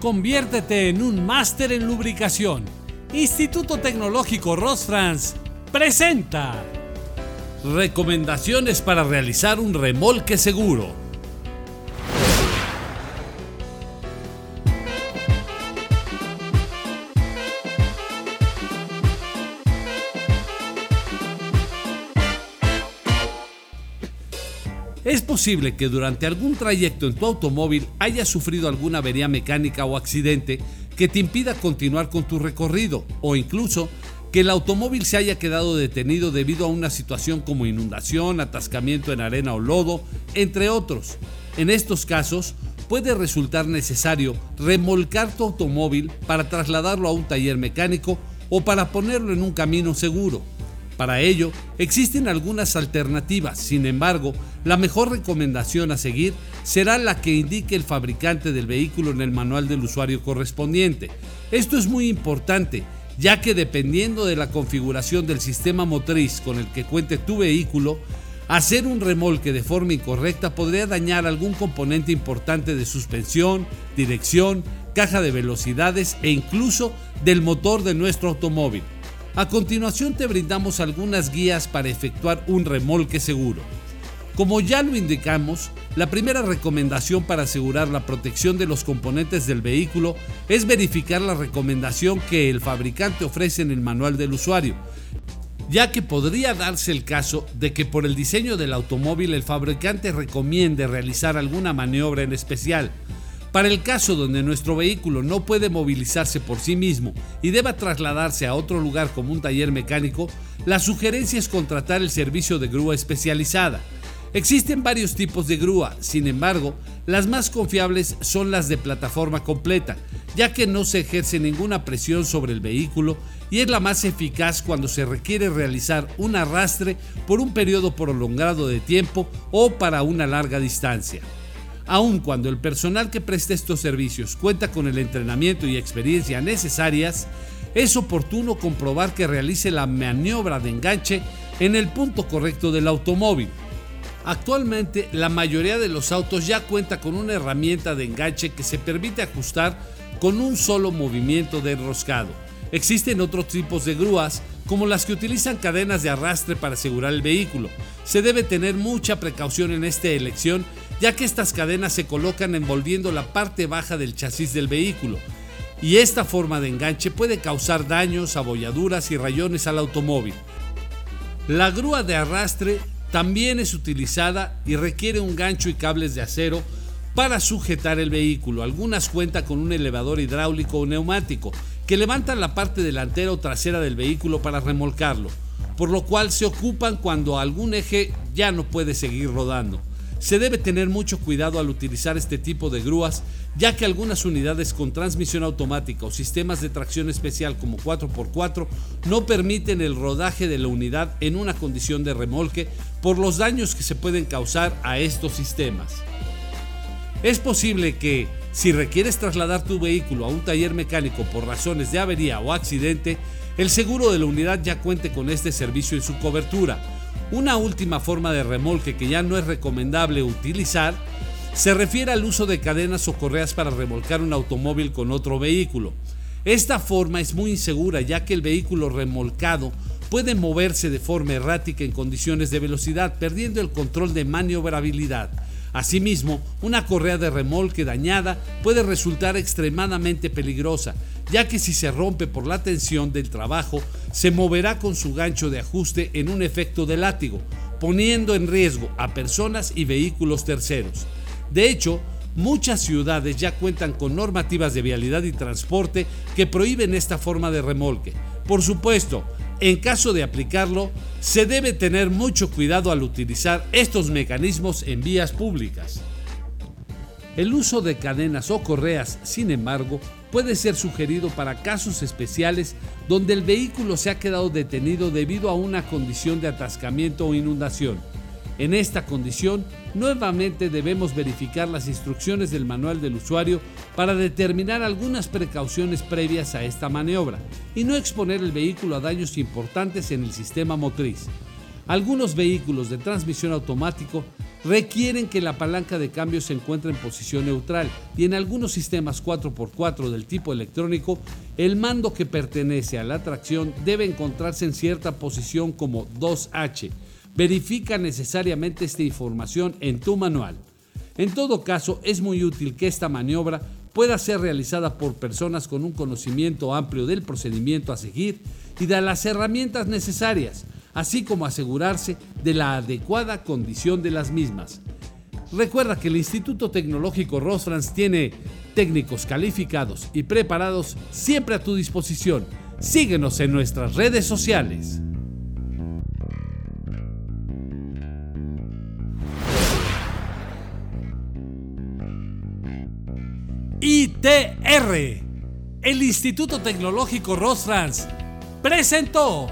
Conviértete en un máster en lubricación. Instituto Tecnológico Rosfrans presenta Recomendaciones para realizar un remolque seguro. Es posible que durante algún trayecto en tu automóvil hayas sufrido alguna avería mecánica o accidente que te impida continuar con tu recorrido o incluso que el automóvil se haya quedado detenido debido a una situación como inundación, atascamiento en arena o lodo, entre otros. En estos casos, puede resultar necesario remolcar tu automóvil para trasladarlo a un taller mecánico o para ponerlo en un camino seguro. Para ello, existen algunas alternativas, sin embargo, la mejor recomendación a seguir será la que indique el fabricante del vehículo en el manual del usuario correspondiente. Esto es muy importante, ya que dependiendo de la configuración del sistema motriz con el que cuente tu vehículo, hacer un remolque de forma incorrecta podría dañar algún componente importante de suspensión, dirección, caja de velocidades e incluso del motor de nuestro automóvil. A continuación te brindamos algunas guías para efectuar un remolque seguro. Como ya lo indicamos, la primera recomendación para asegurar la protección de los componentes del vehículo es verificar la recomendación que el fabricante ofrece en el manual del usuario, ya que podría darse el caso de que por el diseño del automóvil el fabricante recomiende realizar alguna maniobra en especial, para el caso donde nuestro vehículo no puede movilizarse por sí mismo y deba trasladarse a otro lugar como un taller mecánico, la sugerencia es contratar el servicio de grúa especializada. Existen varios tipos de grúa, sin embargo, las más confiables son las de plataforma completa, ya que no se ejerce ninguna presión sobre el vehículo y es la más eficaz cuando se requiere realizar un arrastre por un periodo prolongado de tiempo o para una larga distancia. Aun cuando el personal que presta estos servicios cuenta con el entrenamiento y experiencia necesarias, es oportuno comprobar que realice la maniobra de enganche en el punto correcto del automóvil. Actualmente la mayoría de los autos ya cuenta con una herramienta de enganche que se permite ajustar con un solo movimiento de enroscado. Existen otros tipos de grúas como las que utilizan cadenas de arrastre para asegurar el vehículo. Se debe tener mucha precaución en esta elección ya que estas cadenas se colocan envolviendo la parte baja del chasis del vehículo, y esta forma de enganche puede causar daños, abolladuras y rayones al automóvil. La grúa de arrastre también es utilizada y requiere un gancho y cables de acero para sujetar el vehículo. Algunas cuentan con un elevador hidráulico o neumático que levantan la parte delantera o trasera del vehículo para remolcarlo, por lo cual se ocupan cuando algún eje ya no puede seguir rodando. Se debe tener mucho cuidado al utilizar este tipo de grúas, ya que algunas unidades con transmisión automática o sistemas de tracción especial como 4x4 no permiten el rodaje de la unidad en una condición de remolque por los daños que se pueden causar a estos sistemas. Es posible que, si requieres trasladar tu vehículo a un taller mecánico por razones de avería o accidente, el seguro de la unidad ya cuente con este servicio en su cobertura, una última forma de remolque que ya no es recomendable utilizar se refiere al uso de cadenas o correas para remolcar un automóvil con otro vehículo. Esta forma es muy insegura ya que el vehículo remolcado puede moverse de forma errática en condiciones de velocidad, perdiendo el control de maniobrabilidad. Asimismo, una correa de remolque dañada puede resultar extremadamente peligrosa, ya que si se rompe por la tensión del trabajo, se moverá con su gancho de ajuste en un efecto de látigo, poniendo en riesgo a personas y vehículos terceros. De hecho, muchas ciudades ya cuentan con normativas de vialidad y transporte que prohíben esta forma de remolque. Por supuesto, en caso de aplicarlo, se debe tener mucho cuidado al utilizar estos mecanismos en vías públicas. El uso de cadenas o correas, sin embargo, puede ser sugerido para casos especiales donde el vehículo se ha quedado detenido debido a una condición de atascamiento o inundación. En esta condición, nuevamente debemos verificar las instrucciones del manual del usuario para determinar algunas precauciones previas a esta maniobra y no exponer el vehículo a daños importantes en el sistema motriz. Algunos vehículos de transmisión automático requieren que la palanca de cambio se encuentre en posición neutral y en algunos sistemas 4x4 del tipo electrónico, el mando que pertenece a la tracción debe encontrarse en cierta posición como 2H. Verifica necesariamente esta información en tu manual. En todo caso, es muy útil que esta maniobra pueda ser realizada por personas con un conocimiento amplio del procedimiento a seguir y de las herramientas necesarias, así como asegurarse de la adecuada condición de las mismas. Recuerda que el Instituto Tecnológico Rosfrans tiene técnicos calificados y preparados siempre a tu disposición. Síguenos en nuestras redes sociales. ITR, el Instituto Tecnológico Rosfrans, presentó